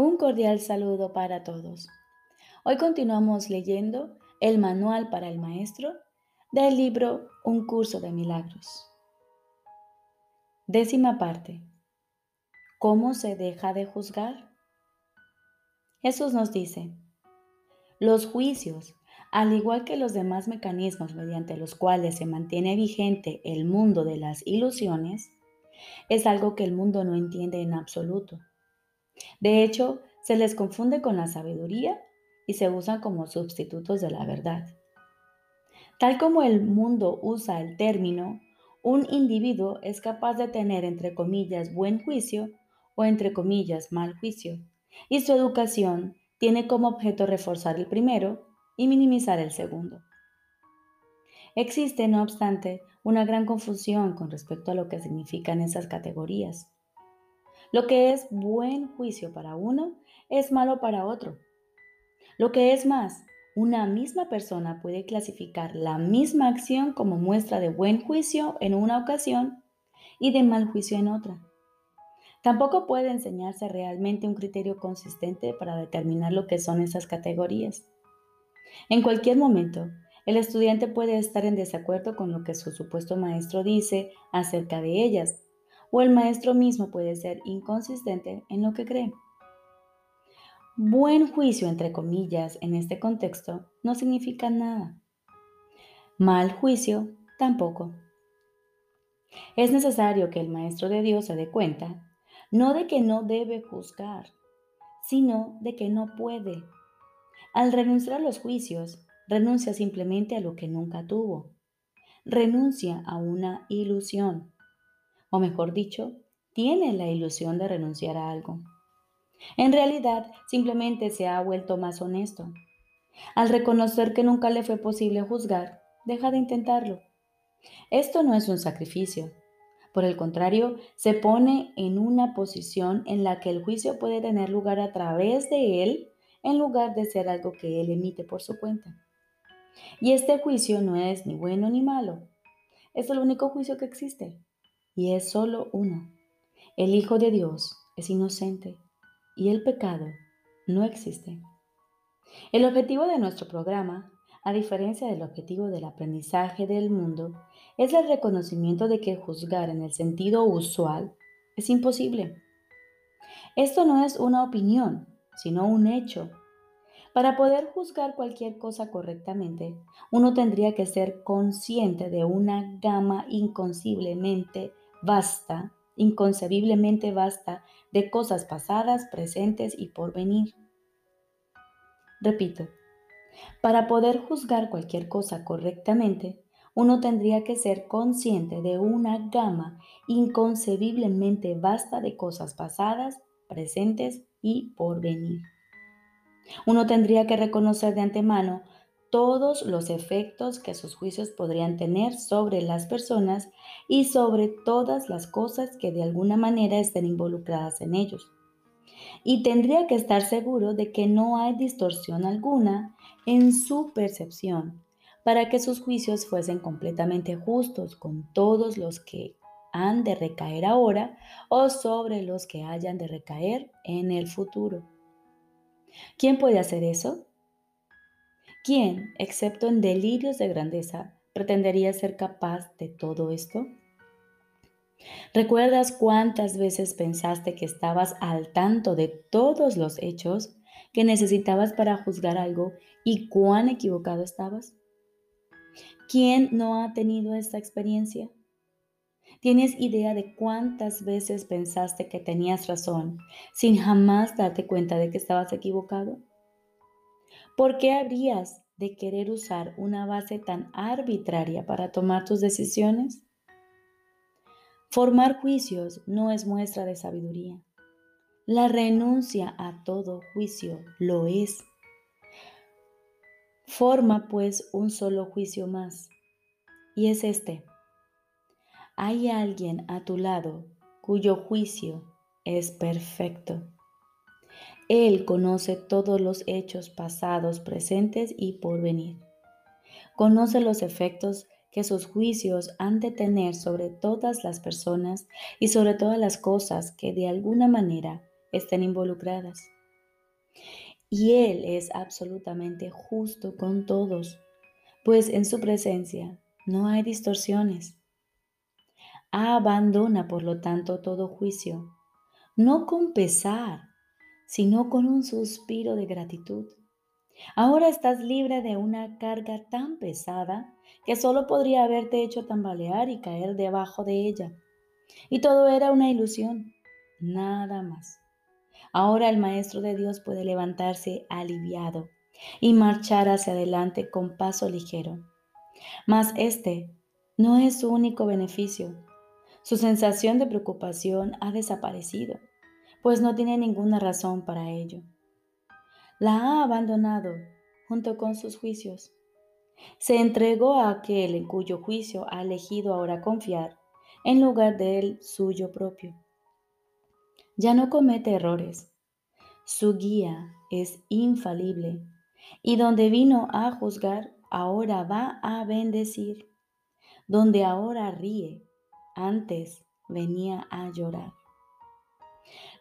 Un cordial saludo para todos. Hoy continuamos leyendo el Manual para el Maestro del libro Un curso de milagros. Décima parte. ¿Cómo se deja de juzgar? Jesús nos dice, los juicios, al igual que los demás mecanismos mediante los cuales se mantiene vigente el mundo de las ilusiones, es algo que el mundo no entiende en absoluto de hecho, se les confunde con la sabiduría y se usan como sustitutos de la verdad. Tal como el mundo usa el término, un individuo es capaz de tener entre comillas buen juicio o entre comillas mal juicio, y su educación tiene como objeto reforzar el primero y minimizar el segundo. Existe, no obstante, una gran confusión con respecto a lo que significan esas categorías. Lo que es buen juicio para uno es malo para otro. Lo que es más, una misma persona puede clasificar la misma acción como muestra de buen juicio en una ocasión y de mal juicio en otra. Tampoco puede enseñarse realmente un criterio consistente para determinar lo que son esas categorías. En cualquier momento, el estudiante puede estar en desacuerdo con lo que su supuesto maestro dice acerca de ellas o el maestro mismo puede ser inconsistente en lo que cree. Buen juicio, entre comillas, en este contexto no significa nada. Mal juicio tampoco. Es necesario que el maestro de Dios se dé cuenta, no de que no debe juzgar, sino de que no puede. Al renunciar a los juicios, renuncia simplemente a lo que nunca tuvo. Renuncia a una ilusión o mejor dicho, tiene la ilusión de renunciar a algo. En realidad, simplemente se ha vuelto más honesto. Al reconocer que nunca le fue posible juzgar, deja de intentarlo. Esto no es un sacrificio. Por el contrario, se pone en una posición en la que el juicio puede tener lugar a través de él en lugar de ser algo que él emite por su cuenta. Y este juicio no es ni bueno ni malo. Es el único juicio que existe y es solo uno. El Hijo de Dios es inocente y el pecado no existe. El objetivo de nuestro programa, a diferencia del objetivo del aprendizaje del mundo, es el reconocimiento de que juzgar en el sentido usual es imposible. Esto no es una opinión, sino un hecho. Para poder juzgar cualquier cosa correctamente, uno tendría que ser consciente de una gama inconciblemente Basta, inconcebiblemente basta, de cosas pasadas, presentes y por venir. Repito, para poder juzgar cualquier cosa correctamente, uno tendría que ser consciente de una gama inconcebiblemente vasta de cosas pasadas, presentes y por venir. Uno tendría que reconocer de antemano todos los efectos que sus juicios podrían tener sobre las personas y sobre todas las cosas que de alguna manera estén involucradas en ellos. Y tendría que estar seguro de que no hay distorsión alguna en su percepción para que sus juicios fuesen completamente justos con todos los que han de recaer ahora o sobre los que hayan de recaer en el futuro. ¿Quién puede hacer eso? ¿Quién, excepto en delirios de grandeza, pretendería ser capaz de todo esto? ¿Recuerdas cuántas veces pensaste que estabas al tanto de todos los hechos que necesitabas para juzgar algo y cuán equivocado estabas? ¿Quién no ha tenido esta experiencia? ¿Tienes idea de cuántas veces pensaste que tenías razón sin jamás darte cuenta de que estabas equivocado? ¿Por qué habrías de querer usar una base tan arbitraria para tomar tus decisiones? Formar juicios no es muestra de sabiduría. La renuncia a todo juicio lo es. Forma pues un solo juicio más, y es este. Hay alguien a tu lado cuyo juicio es perfecto. Él conoce todos los hechos pasados, presentes y por venir. Conoce los efectos que sus juicios han de tener sobre todas las personas y sobre todas las cosas que de alguna manera estén involucradas. Y Él es absolutamente justo con todos, pues en su presencia no hay distorsiones. Abandona, por lo tanto, todo juicio, no con pesar, sino con un suspiro de gratitud. Ahora estás libre de una carga tan pesada que solo podría haberte hecho tambalear y caer debajo de ella. Y todo era una ilusión, nada más. Ahora el Maestro de Dios puede levantarse aliviado y marchar hacia adelante con paso ligero. Mas este no es su único beneficio. Su sensación de preocupación ha desaparecido, pues no tiene ninguna razón para ello. La ha abandonado junto con sus juicios. Se entregó a aquel en cuyo juicio ha elegido ahora confiar en lugar del suyo propio. Ya no comete errores. Su guía es infalible y donde vino a juzgar, ahora va a bendecir. Donde ahora ríe, antes venía a llorar.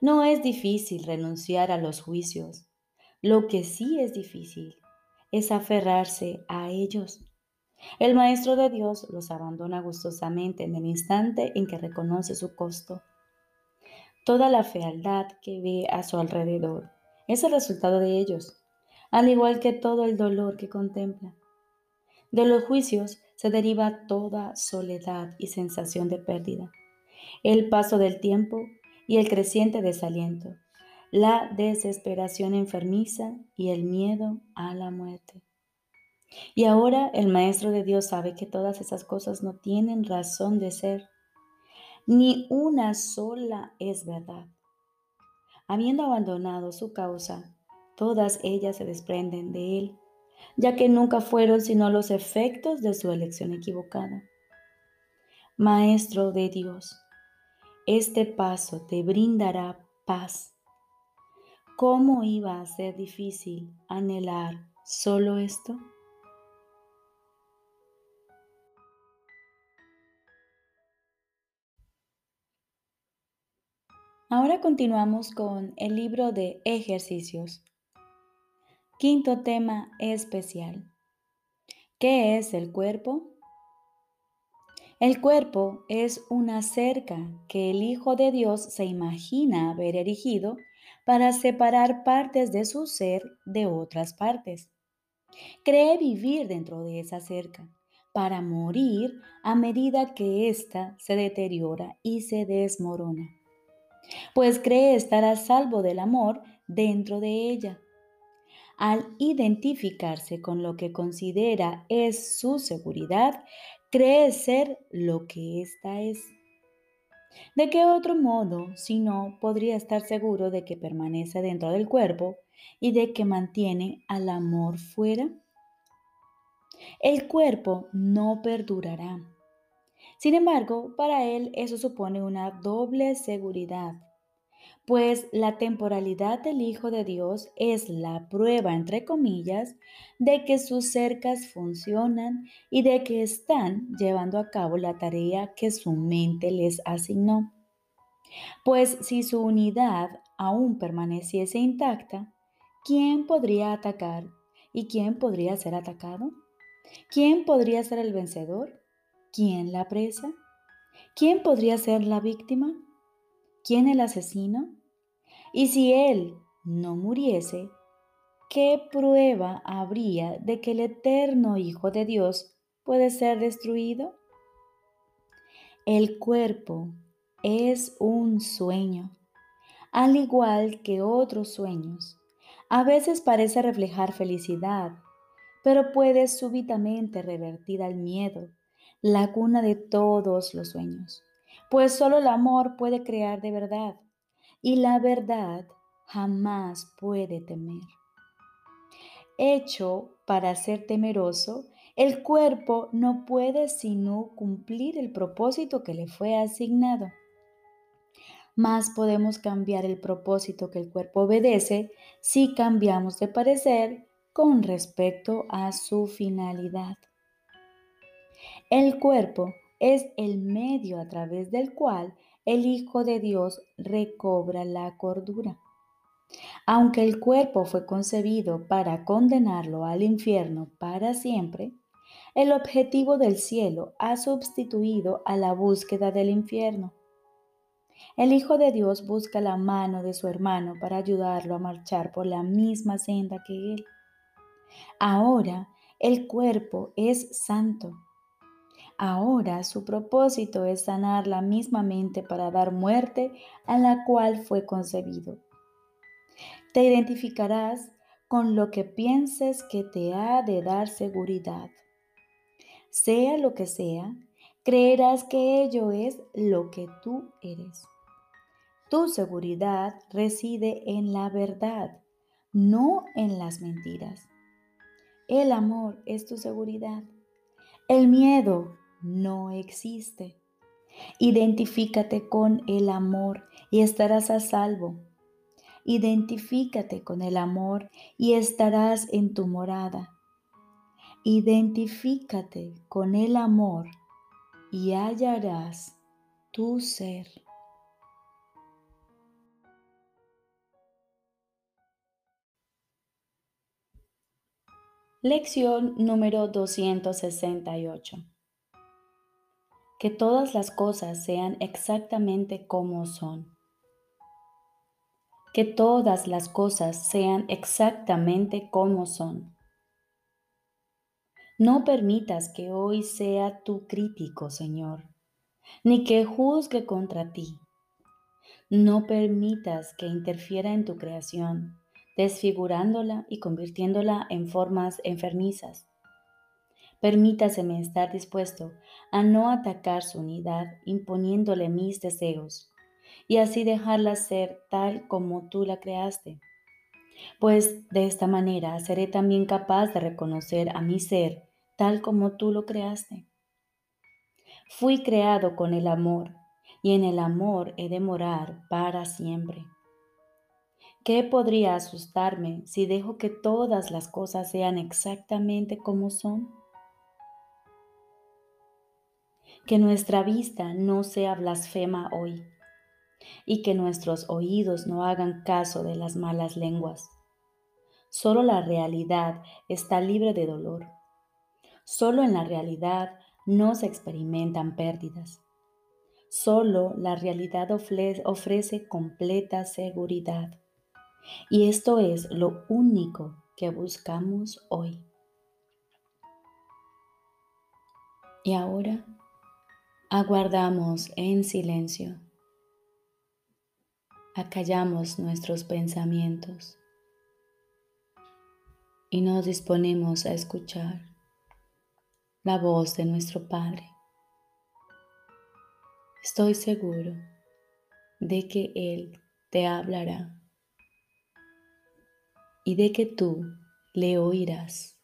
No es difícil renunciar a los juicios. Lo que sí es difícil es aferrarse a ellos. El Maestro de Dios los abandona gustosamente en el instante en que reconoce su costo. Toda la fealdad que ve a su alrededor es el resultado de ellos al igual que todo el dolor que contempla. De los juicios se deriva toda soledad y sensación de pérdida, el paso del tiempo y el creciente desaliento, la desesperación enfermiza y el miedo a la muerte. Y ahora el Maestro de Dios sabe que todas esas cosas no tienen razón de ser. Ni una sola es verdad. Habiendo abandonado su causa, todas ellas se desprenden de él, ya que nunca fueron sino los efectos de su elección equivocada. Maestro de Dios, este paso te brindará paz. ¿Cómo iba a ser difícil anhelar solo esto? Ahora continuamos con el libro de ejercicios. Quinto tema especial. ¿Qué es el cuerpo? El cuerpo es una cerca que el Hijo de Dios se imagina haber erigido para separar partes de su ser de otras partes. Cree vivir dentro de esa cerca para morir a medida que ésta se deteriora y se desmorona. Pues cree estar a salvo del amor dentro de ella al identificarse con lo que considera es su seguridad, cree ser lo que ésta es. ¿De qué otro modo, si no, podría estar seguro de que permanece dentro del cuerpo y de que mantiene al amor fuera? El cuerpo no perdurará. Sin embargo, para él eso supone una doble seguridad pues la temporalidad del Hijo de Dios es la prueba, entre comillas, de que sus cercas funcionan y de que están llevando a cabo la tarea que su mente les asignó. Pues si su unidad aún permaneciese intacta, ¿quién podría atacar y quién podría ser atacado? ¿Quién podría ser el vencedor? ¿Quién la presa? ¿Quién podría ser la víctima? ¿Quién el asesino? Y si él no muriese, ¿qué prueba habría de que el eterno Hijo de Dios puede ser destruido? El cuerpo es un sueño, al igual que otros sueños. A veces parece reflejar felicidad, pero puede súbitamente revertir al miedo, la cuna de todos los sueños pues solo el amor puede crear de verdad y la verdad jamás puede temer. Hecho para ser temeroso, el cuerpo no puede sino cumplir el propósito que le fue asignado. Más podemos cambiar el propósito que el cuerpo obedece si cambiamos de parecer con respecto a su finalidad. El cuerpo es el medio a través del cual el Hijo de Dios recobra la cordura. Aunque el cuerpo fue concebido para condenarlo al infierno para siempre, el objetivo del cielo ha sustituido a la búsqueda del infierno. El Hijo de Dios busca la mano de su hermano para ayudarlo a marchar por la misma senda que él. Ahora el cuerpo es santo. Ahora su propósito es sanar la misma mente para dar muerte a la cual fue concebido. Te identificarás con lo que pienses que te ha de dar seguridad. Sea lo que sea, creerás que ello es lo que tú eres. Tu seguridad reside en la verdad, no en las mentiras. El amor es tu seguridad. El miedo no existe. Identifícate con el amor y estarás a salvo. Identifícate con el amor y estarás en tu morada. Identifícate con el amor y hallarás tu ser. Lección número 268. Que todas las cosas sean exactamente como son que todas las cosas sean exactamente como son. No permitas que hoy sea tu crítico, Señor, ni que juzgue contra ti. No permitas que interfiera en tu creación, desfigurándola y convirtiéndola en formas enfermizas. Permítaseme estar dispuesto a no atacar su unidad imponiéndole mis deseos y así dejarla ser tal como tú la creaste. Pues de esta manera seré también capaz de reconocer a mi ser tal como tú lo creaste. Fui creado con el amor y en el amor he de morar para siempre. ¿Qué podría asustarme si dejo que todas las cosas sean exactamente como son? Que nuestra vista no sea blasfema hoy y que nuestros oídos no hagan caso de las malas lenguas. Solo la realidad está libre de dolor. Solo en la realidad no se experimentan pérdidas. Solo la realidad ofrece completa seguridad. Y esto es lo único que buscamos hoy. Y ahora aguardamos en silencio acallamos nuestros pensamientos y nos disponemos a escuchar la voz de nuestro Padre. Estoy seguro de que Él te hablará y de que tú le oirás.